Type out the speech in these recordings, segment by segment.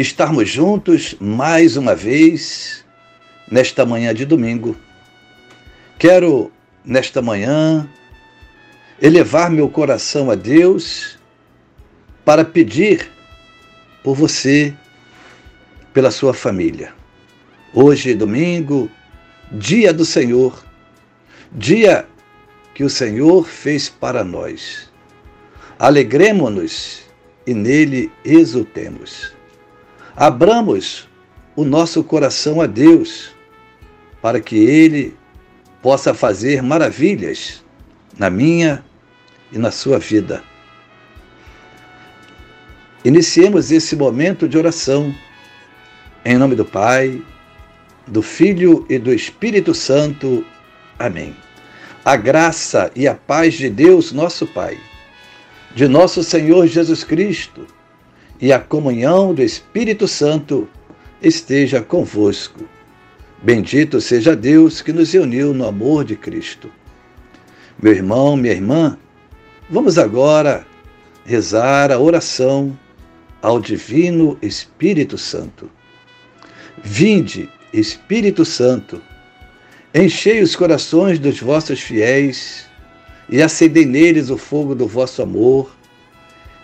estarmos juntos mais uma vez nesta manhã de domingo. Quero, nesta manhã, elevar meu coração a Deus para pedir por você, pela sua família. Hoje, domingo, dia do Senhor, dia que o Senhor fez para nós. Alegremos-nos e nele exultemos. Abramos o nosso coração a Deus, para que Ele possa fazer maravilhas na minha e na sua vida. Iniciemos esse momento de oração em nome do Pai, do Filho e do Espírito Santo. Amém. A graça e a paz de Deus, nosso Pai, de nosso Senhor Jesus Cristo e a comunhão do Espírito Santo esteja convosco. Bendito seja Deus que nos uniu no amor de Cristo. Meu irmão, minha irmã, vamos agora rezar a oração ao Divino Espírito Santo. Vinde, Espírito Santo, enchei os corações dos vossos fiéis e acendei neles o fogo do vosso amor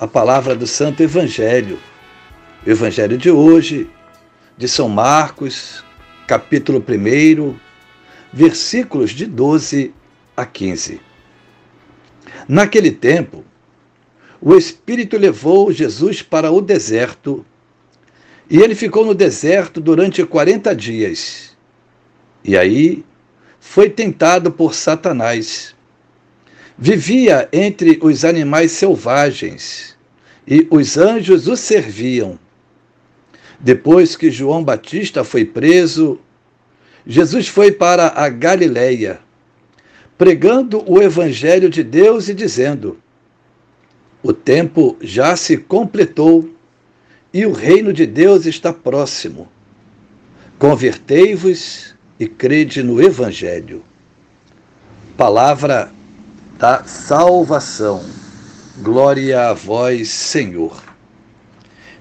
a palavra do Santo Evangelho. O Evangelho de hoje, de São Marcos, capítulo 1, versículos de 12 a 15. Naquele tempo, o Espírito levou Jesus para o deserto e ele ficou no deserto durante 40 dias. E aí foi tentado por Satanás. Vivia entre os animais selvagens e os anjos o serviam. Depois que João Batista foi preso, Jesus foi para a Galileia, pregando o evangelho de Deus e dizendo: O tempo já se completou e o reino de Deus está próximo. Convertei-vos e crede no evangelho. Palavra da salvação. Glória a vós, Senhor.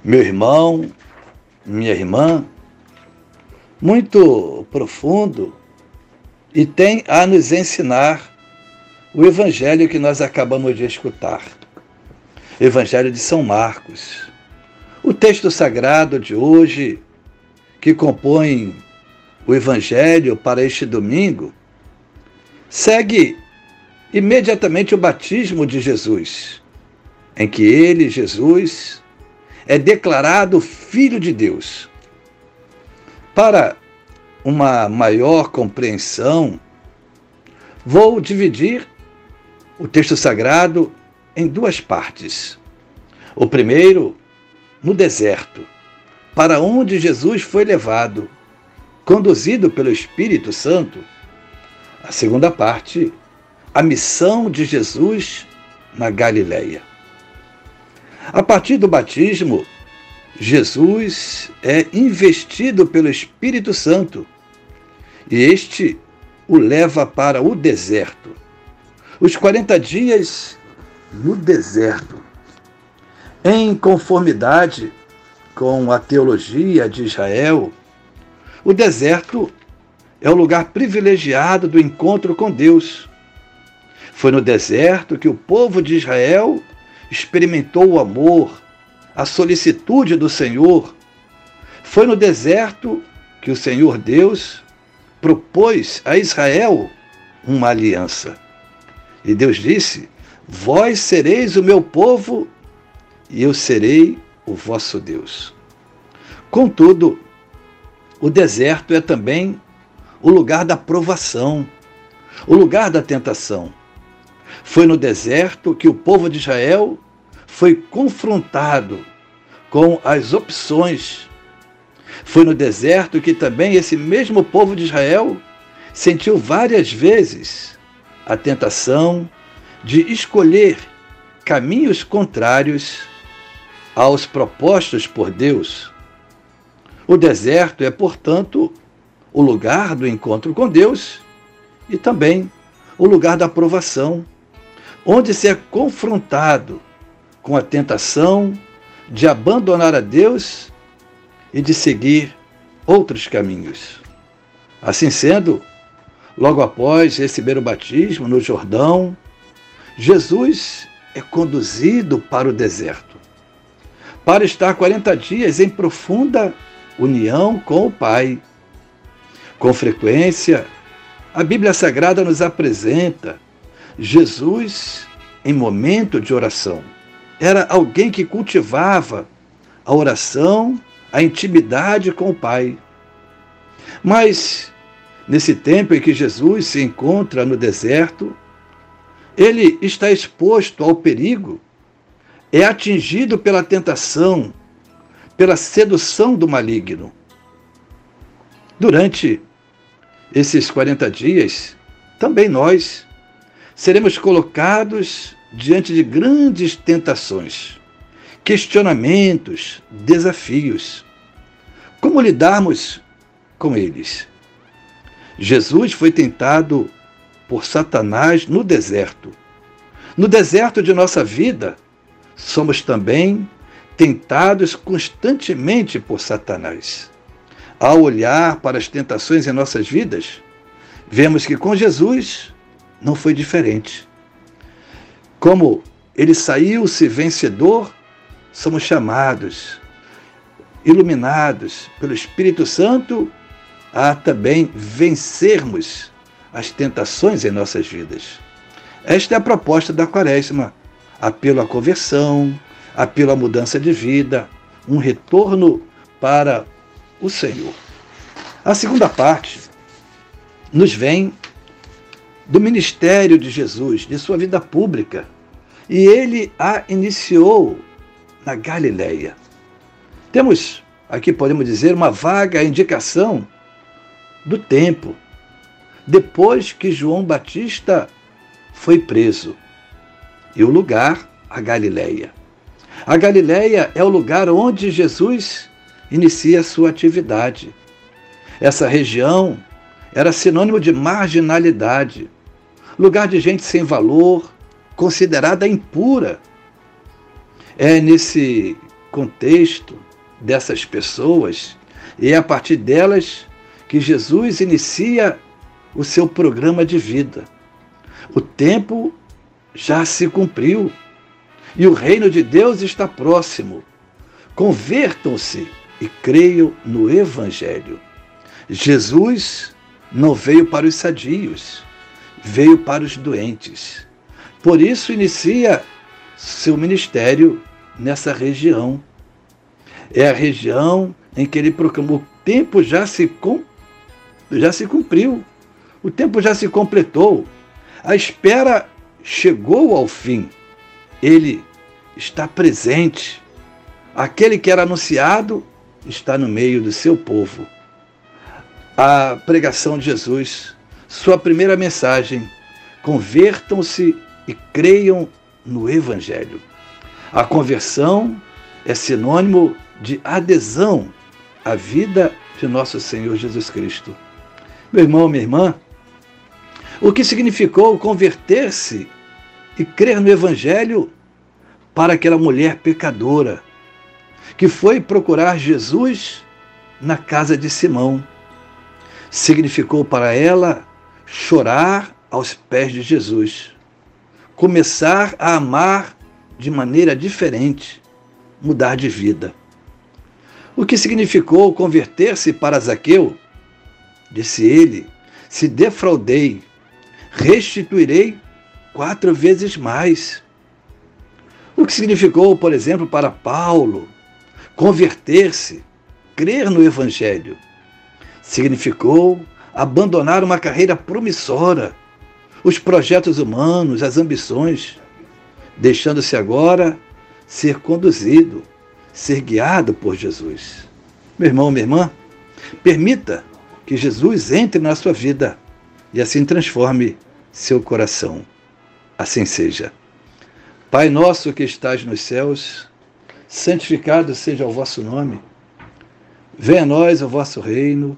Meu irmão, minha irmã, muito profundo e tem a nos ensinar o evangelho que nós acabamos de escutar. Evangelho de São Marcos. O texto sagrado de hoje, que compõe o evangelho para este domingo, segue imediatamente o batismo de Jesus, em que ele, Jesus, é declarado Filho de Deus. Para uma maior compreensão, vou dividir o texto sagrado em duas partes. O primeiro, no deserto, para onde Jesus foi levado, conduzido pelo Espírito Santo. A segunda parte, a missão de Jesus na Galileia. A partir do batismo, Jesus é investido pelo Espírito Santo e este o leva para o deserto. Os 40 dias no deserto, em conformidade com a teologia de Israel, o deserto é o lugar privilegiado do encontro com Deus. Foi no deserto que o povo de Israel experimentou o amor, a solicitude do Senhor Foi no deserto que o Senhor Deus propôs a Israel uma aliança. E Deus disse: Vós sereis o meu povo e eu serei o vosso Deus. Contudo, o deserto é também o lugar da provação, o lugar da tentação. Foi no deserto que o povo de Israel foi confrontado com as opções. Foi no deserto que também esse mesmo povo de Israel sentiu várias vezes a tentação de escolher caminhos contrários aos propostos por Deus. O deserto é, portanto, o lugar do encontro com Deus e também o lugar da provação, onde se é confrontado com a tentação de abandonar a Deus e de seguir outros caminhos. Assim sendo, logo após receber o batismo no Jordão, Jesus é conduzido para o deserto, para estar 40 dias em profunda união com o Pai. Com frequência, a Bíblia Sagrada nos apresenta Jesus em momento de oração. Era alguém que cultivava a oração, a intimidade com o Pai. Mas, nesse tempo em que Jesus se encontra no deserto, ele está exposto ao perigo, é atingido pela tentação, pela sedução do maligno. Durante esses 40 dias, também nós seremos colocados diante de grandes tentações, questionamentos, desafios. Como lidarmos com eles? Jesus foi tentado por Satanás no deserto. No deserto de nossa vida, somos também tentados constantemente por Satanás. Ao olhar para as tentações em nossas vidas, vemos que com Jesus não foi diferente. Como ele saiu-se vencedor, somos chamados, iluminados pelo Espírito Santo, a também vencermos as tentações em nossas vidas. Esta é a proposta da Quaresma: apelo à conversão, apelo à mudança de vida, um retorno para o Senhor. A segunda parte nos vem do ministério de Jesus, de sua vida pública, e ele a iniciou na Galileia. Temos aqui, podemos dizer, uma vaga indicação do tempo, depois que João Batista foi preso. E o lugar, a Galileia. A Galileia é o lugar onde Jesus inicia sua atividade. Essa região era sinônimo de marginalidade, lugar de gente sem valor, considerada impura. É nesse contexto dessas pessoas e é a partir delas que Jesus inicia o seu programa de vida. O tempo já se cumpriu e o reino de Deus está próximo. Convertam-se e creiam no Evangelho. Jesus não veio para os sadios, veio para os doentes. Por isso inicia seu ministério nessa região. É a região em que ele proclamou: o tempo já se, já se cumpriu. O tempo já se completou. A espera chegou ao fim. Ele está presente. Aquele que era anunciado está no meio do seu povo. A pregação de Jesus, sua primeira mensagem: convertam-se e creiam no Evangelho. A conversão é sinônimo de adesão à vida de nosso Senhor Jesus Cristo. Meu irmão, minha irmã, o que significou converter-se e crer no Evangelho para aquela mulher pecadora que foi procurar Jesus na casa de Simão. Significou para ela chorar aos pés de Jesus, começar a amar de maneira diferente, mudar de vida. O que significou converter-se para Zaqueu? Disse ele: Se defraudei, restituirei quatro vezes mais. O que significou, por exemplo, para Paulo converter-se, crer no Evangelho? Significou abandonar uma carreira promissora, os projetos humanos, as ambições, deixando-se agora ser conduzido, ser guiado por Jesus. Meu irmão, minha irmã, permita que Jesus entre na sua vida e assim transforme seu coração. Assim seja. Pai nosso que estás nos céus, santificado seja o vosso nome. Venha a nós o vosso reino,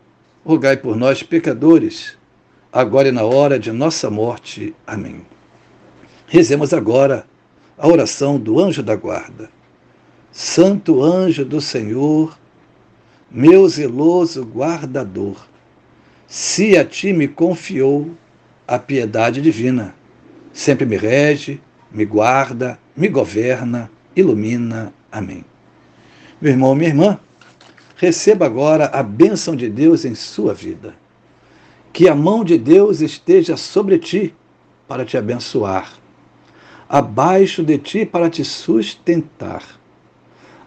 rogai por nós, pecadores, agora e na hora de nossa morte. Amém. Rezemos agora a oração do anjo da guarda. Santo anjo do Senhor, meu zeloso guardador, se a ti me confiou a piedade divina, sempre me rege, me guarda, me governa, ilumina. Amém. Meu irmão, minha irmã, receba agora a bênção de Deus em sua vida. Que a mão de Deus esteja sobre ti para te abençoar, abaixo de ti para te sustentar,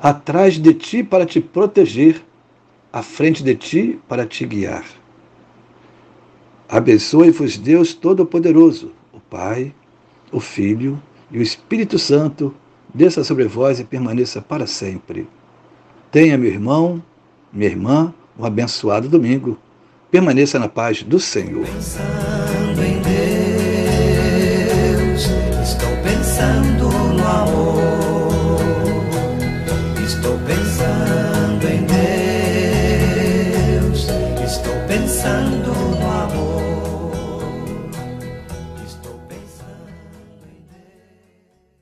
atrás de ti para te proteger, à frente de ti para te guiar. Abençoe-vos Deus Todo-Poderoso, o Pai, o Filho e o Espírito Santo, desça sobre vós e permaneça para sempre. Tenha, meu irmão, minha irmã, um abençoado domingo. Permaneça na paz do Senhor. Pensando em Deus, estou pensando